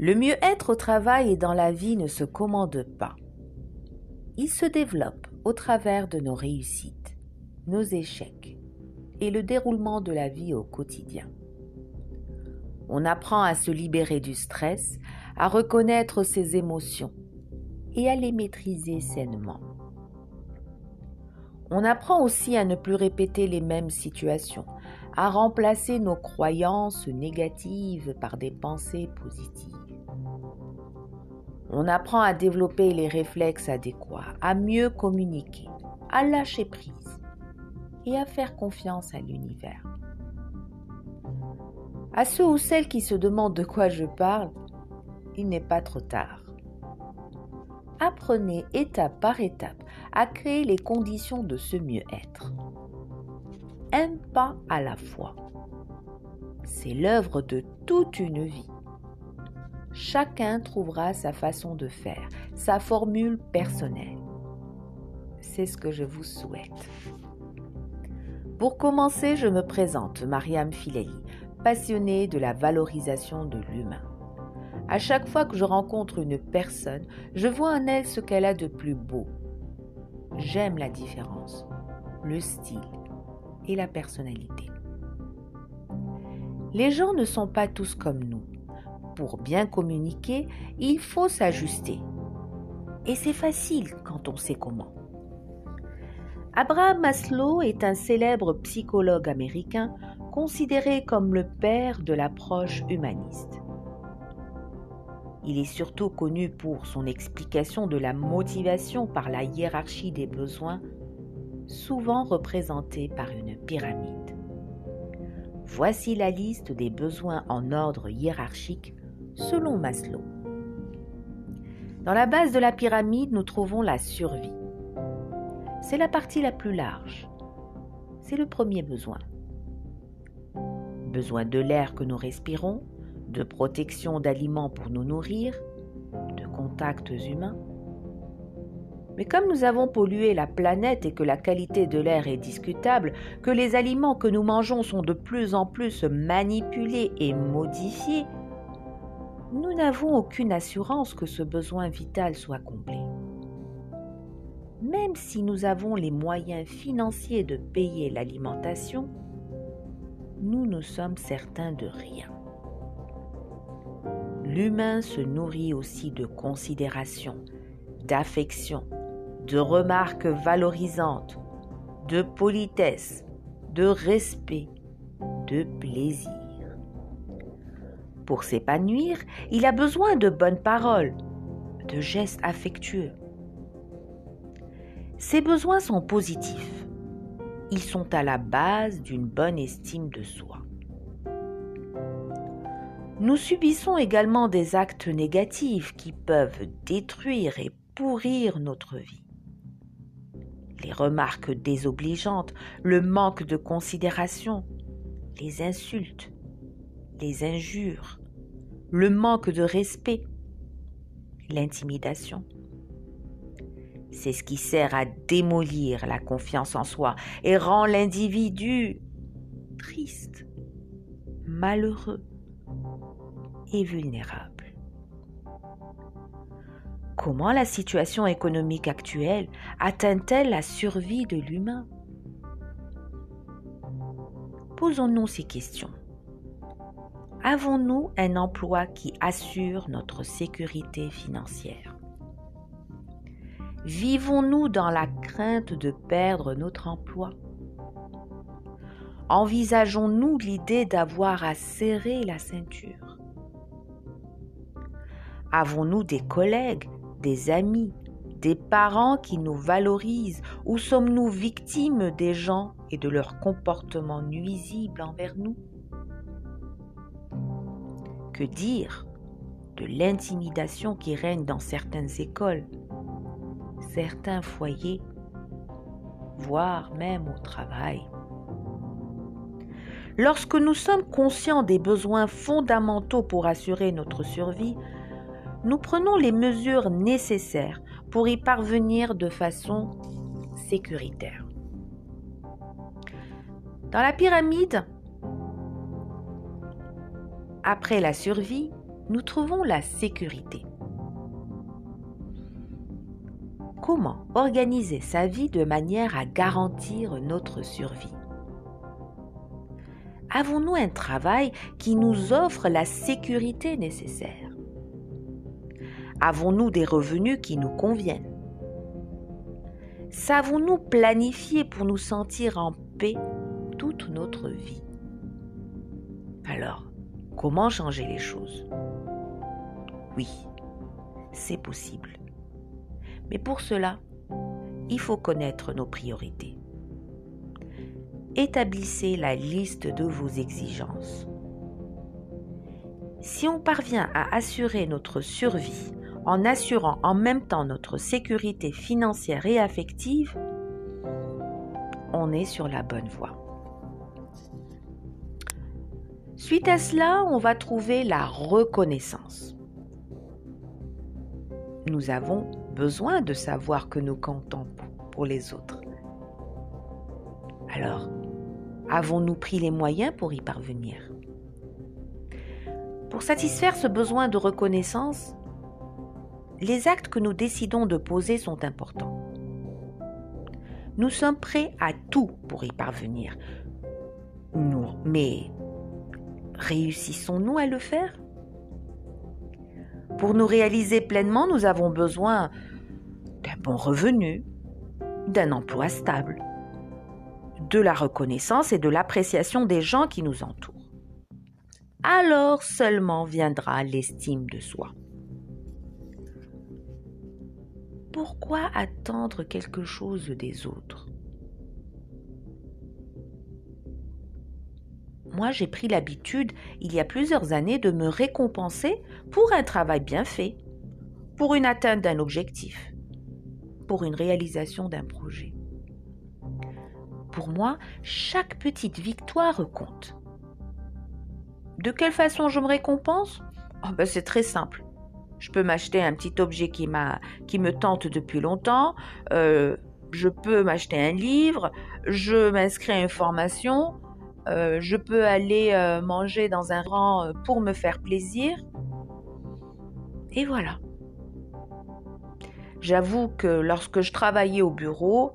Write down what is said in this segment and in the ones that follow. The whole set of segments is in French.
Le mieux-être au travail et dans la vie ne se commande pas. Il se développe au travers de nos réussites, nos échecs et le déroulement de la vie au quotidien. On apprend à se libérer du stress, à reconnaître ses émotions et à les maîtriser sainement. On apprend aussi à ne plus répéter les mêmes situations, à remplacer nos croyances négatives par des pensées positives. On apprend à développer les réflexes adéquats, à mieux communiquer, à lâcher prise et à faire confiance à l'univers. À ceux ou celles qui se demandent de quoi je parle, il n'est pas trop tard. Apprenez étape par étape à créer les conditions de ce mieux-être. Un pas à la fois. C'est l'œuvre de toute une vie. Chacun trouvera sa façon de faire, sa formule personnelle. C'est ce que je vous souhaite. Pour commencer, je me présente, Mariam Fileli, passionnée de la valorisation de l'humain. À chaque fois que je rencontre une personne, je vois en elle ce qu'elle a de plus beau. J'aime la différence, le style et la personnalité. Les gens ne sont pas tous comme nous. Pour bien communiquer, il faut s'ajuster. Et c'est facile quand on sait comment. Abraham Maslow est un célèbre psychologue américain considéré comme le père de l'approche humaniste. Il est surtout connu pour son explication de la motivation par la hiérarchie des besoins, souvent représentée par une pyramide. Voici la liste des besoins en ordre hiérarchique selon Maslow. Dans la base de la pyramide, nous trouvons la survie. C'est la partie la plus large. C'est le premier besoin. Besoin de l'air que nous respirons, de protection d'aliments pour nous nourrir, de contacts humains. Mais comme nous avons pollué la planète et que la qualité de l'air est discutable, que les aliments que nous mangeons sont de plus en plus manipulés et modifiés, nous n'avons aucune assurance que ce besoin vital soit comblé même si nous avons les moyens financiers de payer l'alimentation, nous ne sommes certains de rien. L'humain se nourrit aussi de considération, d'affection, de remarques valorisantes, de politesse, de respect, de plaisir. Pour s'épanouir, il a besoin de bonnes paroles, de gestes affectueux, ces besoins sont positifs. Ils sont à la base d'une bonne estime de soi. Nous subissons également des actes négatifs qui peuvent détruire et pourrir notre vie. Les remarques désobligeantes, le manque de considération, les insultes, les injures, le manque de respect, l'intimidation. C'est ce qui sert à démolir la confiance en soi et rend l'individu triste, malheureux et vulnérable. Comment la situation économique actuelle atteint-elle la survie de l'humain? Posons-nous ces questions. Avons-nous un emploi qui assure notre sécurité financière? Vivons-nous dans la crainte de perdre notre emploi? Envisageons-nous l'idée d'avoir à serrer la ceinture? Avons-nous des collègues, des amis, des parents qui nous valorisent? Ou sommes-nous victimes des gens et de leur comportement nuisible envers nous? Dire de l'intimidation qui règne dans certaines écoles certains foyers, voire même au travail. Lorsque nous sommes conscients des besoins fondamentaux pour assurer notre survie, nous prenons les mesures nécessaires pour y parvenir de façon sécuritaire. Dans la pyramide, après la survie, nous trouvons la sécurité. Comment organiser sa vie de manière à garantir notre survie? Avons-nous un travail qui nous offre la sécurité nécessaire? Avons-nous des revenus qui nous conviennent? Savons-nous planifier pour nous sentir en paix toute notre vie? Alors, comment changer les choses Oui, c'est possible. Mais pour cela, il faut connaître nos priorités. Établissez la liste de vos exigences. Si on parvient à assurer notre survie en assurant en même temps notre sécurité financière et affective, on est sur la bonne voie. Suite à cela, on va trouver la reconnaissance. Nous avons besoin de savoir que nous comptons pour les autres. Alors, avons-nous pris les moyens pour y parvenir? Pour satisfaire ce besoin de reconnaissance, les actes que nous décidons de poser sont importants. Nous sommes prêts à tout pour y parvenir. Mais réussissons-nous à le faire? Pour nous réaliser pleinement, nous avons besoin d'un bon revenu, d'un emploi stable, de la reconnaissance et de l'appréciation des gens qui nous entourent. Alors seulement viendra l'estime de soi. Pourquoi attendre quelque chose des autres? Moi, j'ai pris l'habitude, il y a plusieurs années, de me récompenser pour un travail bien fait, pour une atteinte d'un objectif pour une réalisation d'un projet. Pour moi, chaque petite victoire compte. De quelle façon je me récompense? Oh C'est très simple. Je peux m'acheter un petit objet qui, qui me tente depuis longtemps. Euh, je peux m'acheter un livre. Je m'inscris à une formation. Euh, je peux aller euh, manger dans un rang pour me faire plaisir. Et voilà. J'avoue que lorsque je travaillais au bureau,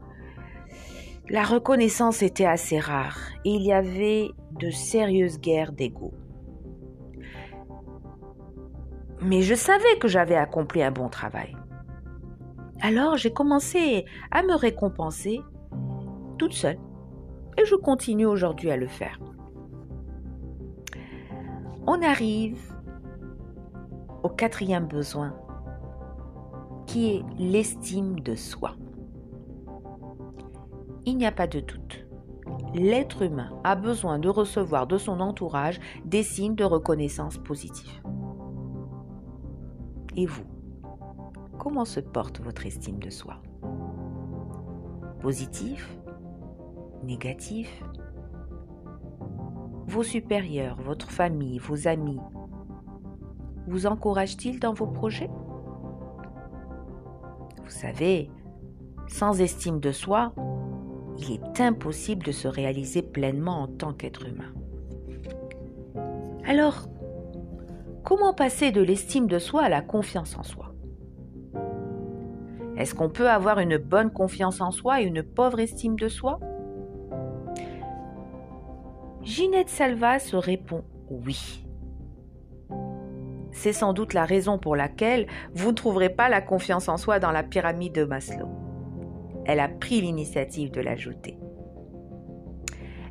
la reconnaissance était assez rare et il y avait de sérieuses guerres d'ego. Mais je savais que j'avais accompli un bon travail. Alors j'ai commencé à me récompenser toute seule et je continue aujourd'hui à le faire. On arrive au quatrième besoin qui est l'estime de soi. Il n'y a pas de doute. L'être humain a besoin de recevoir de son entourage des signes de reconnaissance positive. Et vous, comment se porte votre estime de soi? Positif? Négatif. Vos supérieurs, votre famille, vos amis, vous encouragent-ils dans vos projets? Vous savez, sans estime de soi, il est impossible de se réaliser pleinement en tant qu'être humain. Alors, comment passer de l'estime de soi à la confiance en soi? Est-ce qu'on peut avoir une bonne confiance en soi et une pauvre estime de soi? Ginette Salva se répond oui. C'est sans doute la raison pour laquelle vous ne trouverez pas la confiance en soi dans la pyramide de Maslow. Elle a pris l'initiative de l'ajouter.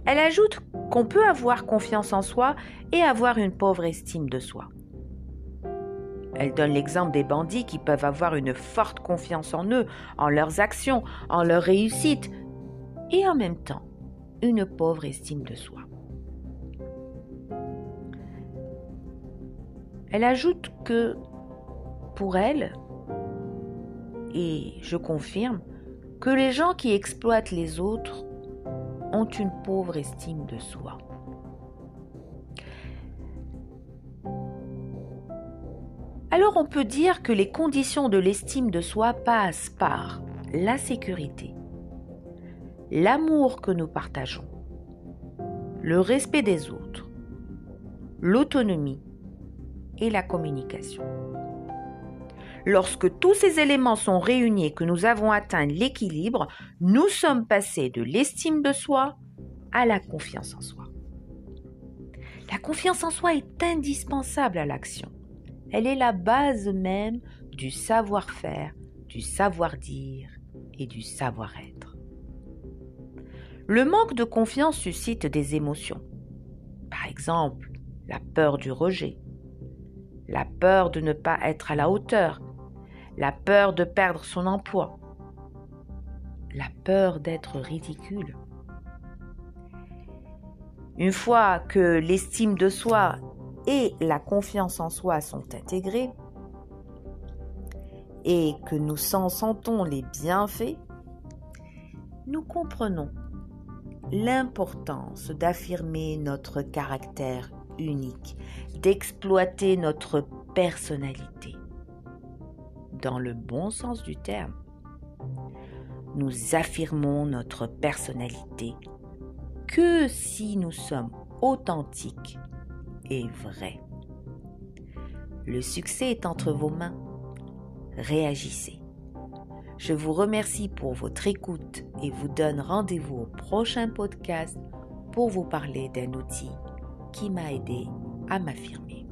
Elle ajoute qu'on peut avoir confiance en soi et avoir une pauvre estime de soi. Elle donne l'exemple des bandits qui peuvent avoir une forte confiance en eux, en leurs actions, en leur réussite, et en même temps une pauvre estime de soi. Elle ajoute que pour elle, et je confirme, que les gens qui exploitent les autres ont une pauvre estime de soi. Alors on peut dire que les conditions de l'estime de soi passent par la sécurité, l'amour que nous partageons, le respect des autres, l'autonomie, et la communication. Lorsque tous ces éléments sont réunis et que nous avons atteint l'équilibre, nous sommes passés de l'estime de soi à la confiance en soi. La confiance en soi est indispensable à l'action. Elle est la base même du savoir-faire, du savoir-dire et du savoir-être. Le manque de confiance suscite des émotions. Par exemple, la peur du rejet, la peur de ne pas être à la hauteur, la peur de perdre son emploi, la peur d'être ridicule. Une fois que l'estime de soi et la confiance en soi sont intégrées et que nous s'en sentons les bienfaits, nous comprenons l'importance d'affirmer notre caractère unique, d'exploiter notre personnalité. Dans le bon sens du terme, nous affirmons notre personnalité que si nous sommes authentiques et vrais. Le succès est entre vos mains. Réagissez. Je vous remercie pour votre écoute et vous donne rendez-vous au prochain podcast pour vous parler d'un outil qui m'a aidé à m'affirmer.